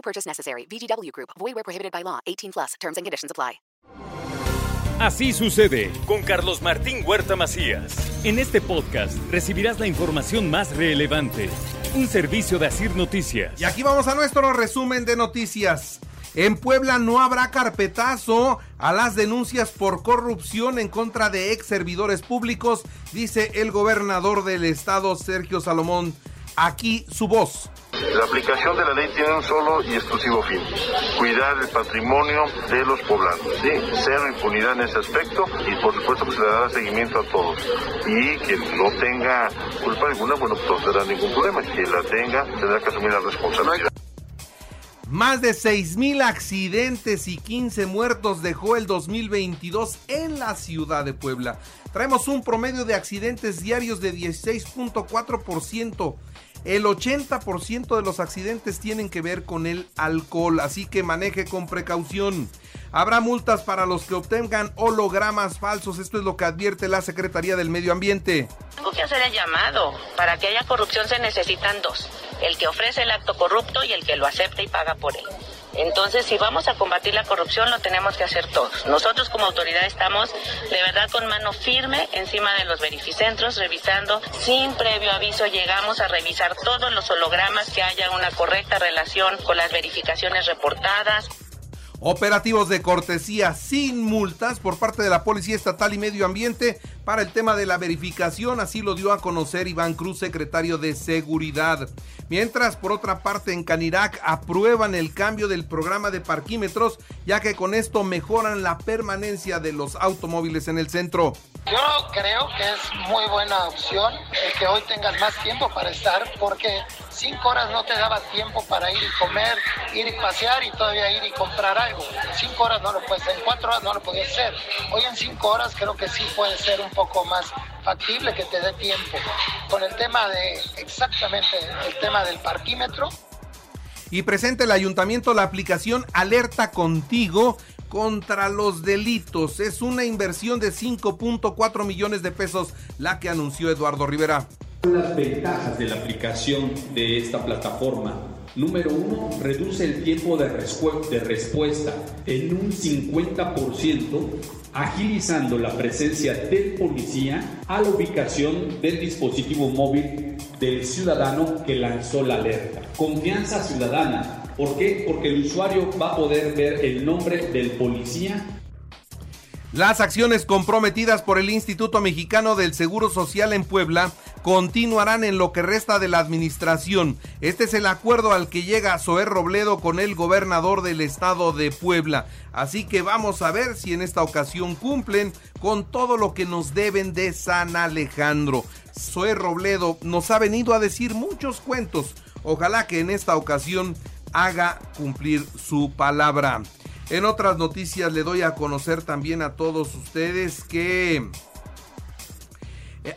No purchase necessary. VGW Group. Void where prohibited by law. 18 plus. Terms and conditions apply. Así sucede con Carlos Martín Huerta Macías. En este podcast recibirás la información más relevante. Un servicio de Asir Noticias. Y aquí vamos a nuestro resumen de noticias. En Puebla no habrá carpetazo a las denuncias por corrupción en contra de ex servidores públicos, dice el gobernador del estado, Sergio Salomón. Aquí su voz. La aplicación de la ley tiene un solo y exclusivo fin, cuidar el patrimonio de los poblanos, ¿sí? cero impunidad en ese aspecto y por supuesto que se le dará seguimiento a todos. Y quien no tenga culpa alguna, bueno, pues no tendrá ningún problema, quien la tenga tendrá que asumir la responsabilidad. Más de 6.000 accidentes y 15 muertos dejó el 2022 en la ciudad de Puebla. Traemos un promedio de accidentes diarios de 16.4%. El 80% de los accidentes tienen que ver con el alcohol, así que maneje con precaución. Habrá multas para los que obtengan hologramas falsos, esto es lo que advierte la Secretaría del Medio Ambiente. Tengo que hacer el llamado. Para que haya corrupción se necesitan dos. El que ofrece el acto corrupto y el que lo acepta y paga por él. Entonces, si vamos a combatir la corrupción, lo tenemos que hacer todos. Nosotros como autoridad estamos de verdad con mano firme encima de los verificentros, revisando sin previo aviso, llegamos a revisar todos los hologramas, que haya una correcta relación con las verificaciones reportadas. Operativos de cortesía sin multas por parte de la Policía Estatal y Medio Ambiente para el tema de la verificación, así lo dio a conocer Iván Cruz, secretario de Seguridad. Mientras, por otra parte, en Canirac aprueban el cambio del programa de parquímetros, ya que con esto mejoran la permanencia de los automóviles en el centro. Yo creo que es muy buena opción el que hoy tengas más tiempo para estar, porque cinco horas no te daba tiempo para ir y comer, ir y pasear y todavía ir y comprar algo. Cinco horas no lo puedes hacer, en cuatro horas no lo podías hacer. Hoy en cinco horas creo que sí puede ser un poco más factible que te dé tiempo. Con el tema de, exactamente, el tema del parquímetro, y presenta el ayuntamiento la aplicación Alerta Contigo contra los delitos. Es una inversión de 5.4 millones de pesos la que anunció Eduardo Rivera. Las ventajas de la aplicación de esta plataforma. Número uno, reduce el tiempo de, respuesta en un 50%, agilizando la presencia del policía a la ubicación del dispositivo móvil del ciudadano que lanzó la alerta. Confianza ciudadana. ¿Por qué? Porque el usuario va a poder ver el nombre del policía las acciones comprometidas por el Instituto Mexicano del Seguro Social en Puebla continuarán en lo que resta de la administración. Este es el acuerdo al que llega Zoé Robledo con el gobernador del estado de Puebla. Así que vamos a ver si en esta ocasión cumplen con todo lo que nos deben de San Alejandro. Zoé Robledo nos ha venido a decir muchos cuentos. Ojalá que en esta ocasión haga cumplir su palabra. En otras noticias le doy a conocer también a todos ustedes que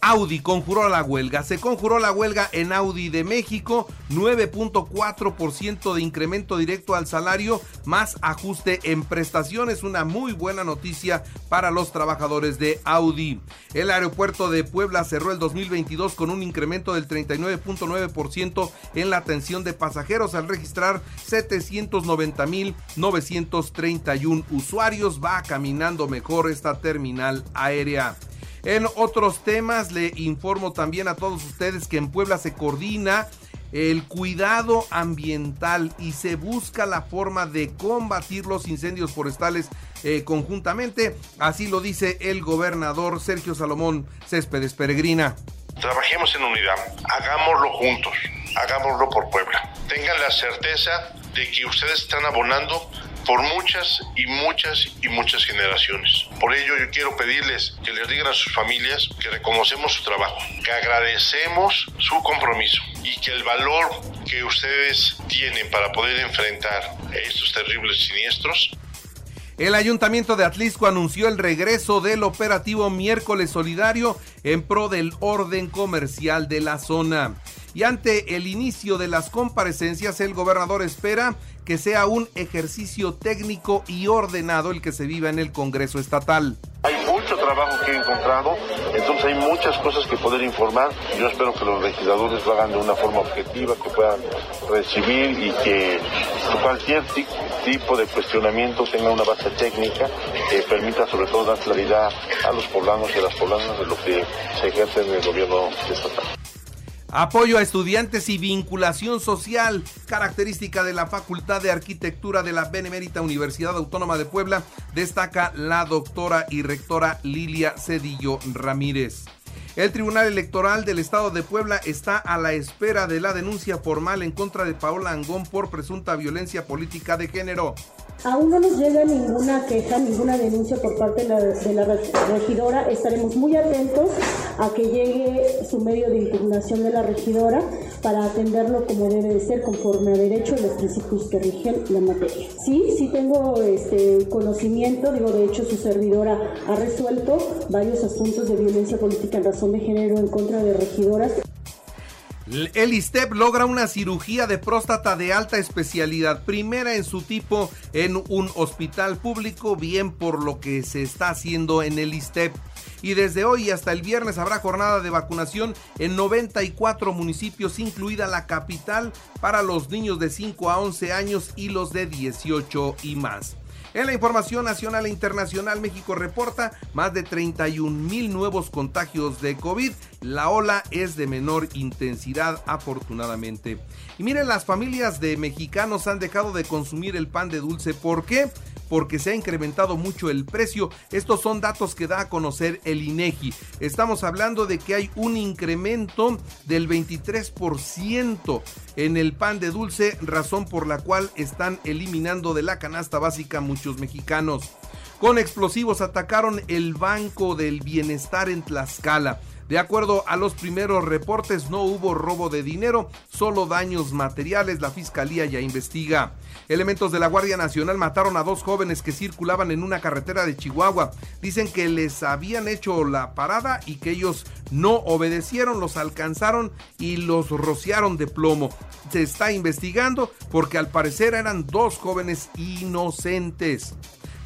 Audi conjuró la huelga. Se conjuró la huelga en Audi de México, 9.4% de incremento directo al salario más ajuste en prestaciones. Una muy buena noticia para los trabajadores de Audi. El aeropuerto de Puebla cerró el 2022 con un incremento del 39.9% en la atención de pasajeros al registrar 790.931 usuarios. Va caminando mejor esta terminal aérea. En otros temas le informo también a todos ustedes que en Puebla se coordina el cuidado ambiental y se busca la forma de combatir los incendios forestales eh, conjuntamente. Así lo dice el gobernador Sergio Salomón Céspedes Peregrina. Trabajemos en unidad, hagámoslo juntos, hagámoslo por Puebla. Tengan la certeza de que ustedes están abonando por muchas y muchas y muchas generaciones. Por ello yo quiero pedirles que les digan a sus familias que reconocemos su trabajo, que agradecemos su compromiso y que el valor que ustedes tienen para poder enfrentar estos terribles siniestros el Ayuntamiento de Atlisco anunció el regreso del operativo Miércoles Solidario en pro del orden comercial de la zona. Y ante el inicio de las comparecencias, el gobernador espera que sea un ejercicio técnico y ordenado el que se viva en el Congreso Estatal. Hay mucho trabajo que he encontrado, entonces hay muchas cosas que poder informar. Yo espero que los legisladores lo hagan de una forma objetiva, que puedan recibir y que cualquier tipo de cuestionamiento tenga una base técnica que permita sobre todo dar claridad a los poblanos y a las poblanas de lo que se ejerce en el gobierno estatal. Apoyo a estudiantes y vinculación social, característica de la Facultad de Arquitectura de la Benemérita Universidad Autónoma de Puebla, destaca la doctora y rectora Lilia Cedillo Ramírez. El Tribunal Electoral del Estado de Puebla está a la espera de la denuncia formal en contra de Paola Angón por presunta violencia política de género. Aún no nos llega ninguna queja, ninguna denuncia por parte de la, regidora. Estaremos muy atentos a que llegue su medio de impugnación de la regidora para atenderlo como debe de ser, conforme a derecho y los principios que rigen la materia. Sí, sí tengo este conocimiento, digo, de hecho su servidora ha resuelto varios asuntos de violencia política en razón de género en contra de regidoras. El ISTEP logra una cirugía de próstata de alta especialidad, primera en su tipo en un hospital público, bien por lo que se está haciendo en el ISTEP. Y desde hoy hasta el viernes habrá jornada de vacunación en 94 municipios, incluida la capital, para los niños de 5 a 11 años y los de 18 y más. En la información nacional e internacional, México reporta más de 31 mil nuevos contagios de COVID. La ola es de menor intensidad, afortunadamente. Y miren, las familias de mexicanos han dejado de consumir el pan de dulce. ¿Por qué? Porque se ha incrementado mucho el precio. Estos son datos que da a conocer el INEGI. Estamos hablando de que hay un incremento del 23% en el pan de dulce, razón por la cual están eliminando de la canasta básica muchos mexicanos. Con explosivos atacaron el Banco del Bienestar en Tlaxcala. De acuerdo a los primeros reportes, no hubo robo de dinero, solo daños materiales. La fiscalía ya investiga. Elementos de la Guardia Nacional mataron a dos jóvenes que circulaban en una carretera de Chihuahua. Dicen que les habían hecho la parada y que ellos no obedecieron, los alcanzaron y los rociaron de plomo. Se está investigando porque al parecer eran dos jóvenes inocentes.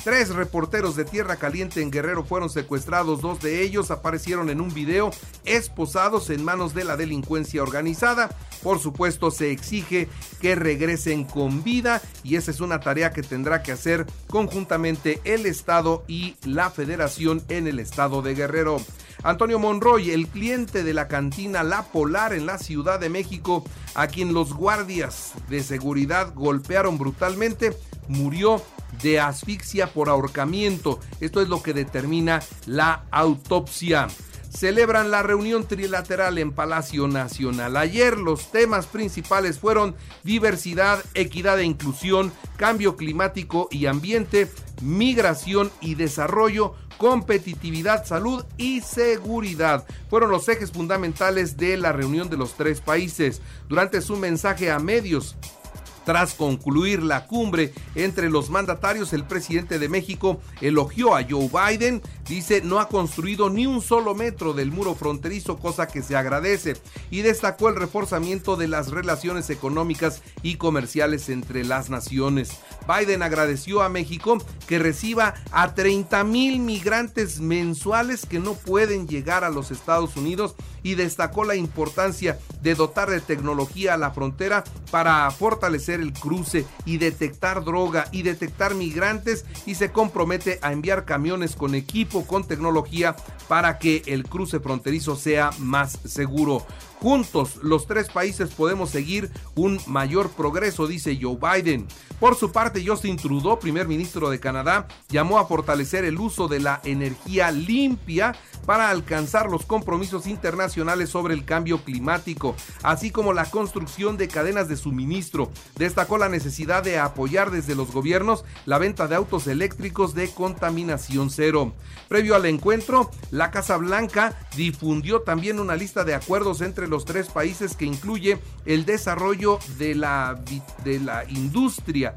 Tres reporteros de Tierra Caliente en Guerrero fueron secuestrados, dos de ellos aparecieron en un video esposados en manos de la delincuencia organizada. Por supuesto, se exige que regresen con vida y esa es una tarea que tendrá que hacer conjuntamente el Estado y la Federación en el estado de Guerrero. Antonio Monroy, el cliente de la cantina La Polar en la Ciudad de México, a quien los guardias de seguridad golpearon brutalmente, murió de asfixia por ahorcamiento. Esto es lo que determina la autopsia. Celebran la reunión trilateral en Palacio Nacional. Ayer los temas principales fueron diversidad, equidad e inclusión, cambio climático y ambiente, migración y desarrollo, competitividad, salud y seguridad. Fueron los ejes fundamentales de la reunión de los tres países. Durante su mensaje a medios, tras concluir la cumbre entre los mandatarios, el presidente de México elogió a Joe Biden, dice no ha construido ni un solo metro del muro fronterizo, cosa que se agradece, y destacó el reforzamiento de las relaciones económicas y comerciales entre las naciones. Biden agradeció a México que reciba a 30 mil migrantes mensuales que no pueden llegar a los Estados Unidos y destacó la importancia de dotar de tecnología a la frontera para fortalecer el cruce y detectar droga y detectar migrantes y se compromete a enviar camiones con equipo, con tecnología para que el cruce fronterizo sea más seguro. Juntos, los tres países podemos seguir un mayor progreso, dice Joe Biden. Por su parte, Justin Trudeau, primer ministro de Canadá, llamó a fortalecer el uso de la energía limpia para alcanzar los compromisos internacionales sobre el cambio climático, así como la construcción de cadenas de suministro. Destacó la necesidad de apoyar desde los gobiernos la venta de autos eléctricos de contaminación cero. Previo al encuentro, la Casa Blanca difundió también una lista de acuerdos entre los tres países que incluye el desarrollo de la, de la industria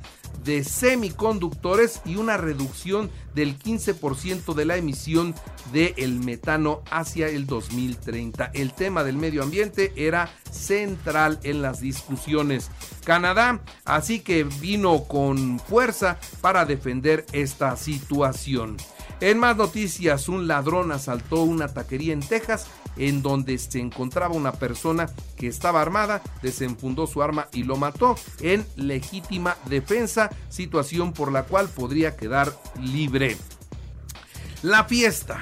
de semiconductores y una reducción del 15% de la emisión del el metano hacia el 2030. El tema del medio ambiente era central en las discusiones. Canadá así que vino con fuerza para defender esta situación. En más noticias, un ladrón asaltó una taquería en Texas en donde se encontraba una persona que estaba armada, desenfundó su arma y lo mató en legítima defensa, situación por la cual podría quedar libre. La fiesta.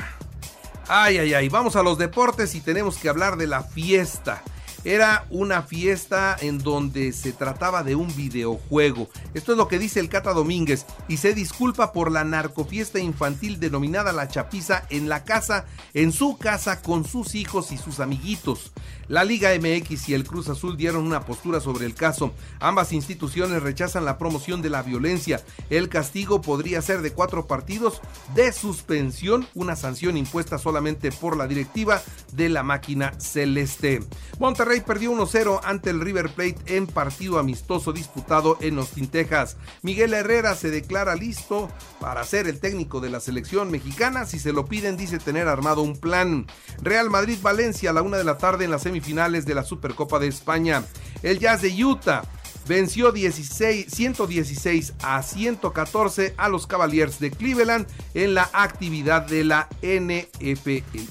Ay, ay, ay, vamos a los deportes y tenemos que hablar de la fiesta. Era una fiesta en donde se trataba de un videojuego. Esto es lo que dice el Cata Domínguez y se disculpa por la narcofiesta infantil denominada La Chapiza en la casa, en su casa con sus hijos y sus amiguitos. La Liga MX y el Cruz Azul dieron una postura sobre el caso. Ambas instituciones rechazan la promoción de la violencia. El castigo podría ser de cuatro partidos de suspensión, una sanción impuesta solamente por la directiva de la máquina celeste. Monterrey perdió 1-0 ante el River Plate en partido amistoso disputado en Austin, Texas. Miguel Herrera se declara listo para ser el técnico de la selección mexicana. Si se lo piden, dice tener armado un plan. Real Madrid-Valencia a la una de la tarde en la semifinal finales de la Supercopa de España. El Jazz de Utah venció 16, 116 a 114 a los Cavaliers de Cleveland en la actividad de la NF,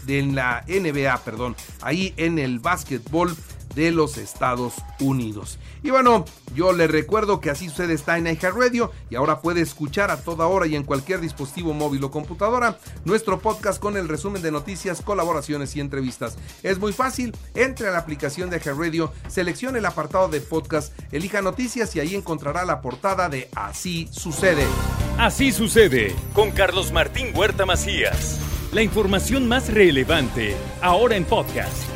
de la NBA, perdón, ahí en el básquetbol de los Estados Unidos. Y bueno, yo le recuerdo que así sucede está en Radio y ahora puede escuchar a toda hora y en cualquier dispositivo móvil o computadora nuestro podcast con el resumen de noticias, colaboraciones y entrevistas. Es muy fácil, entre a la aplicación de Radio, seleccione el apartado de podcast, elija noticias y ahí encontrará la portada de Así sucede. Así sucede con Carlos Martín Huerta Macías. La información más relevante ahora en podcast.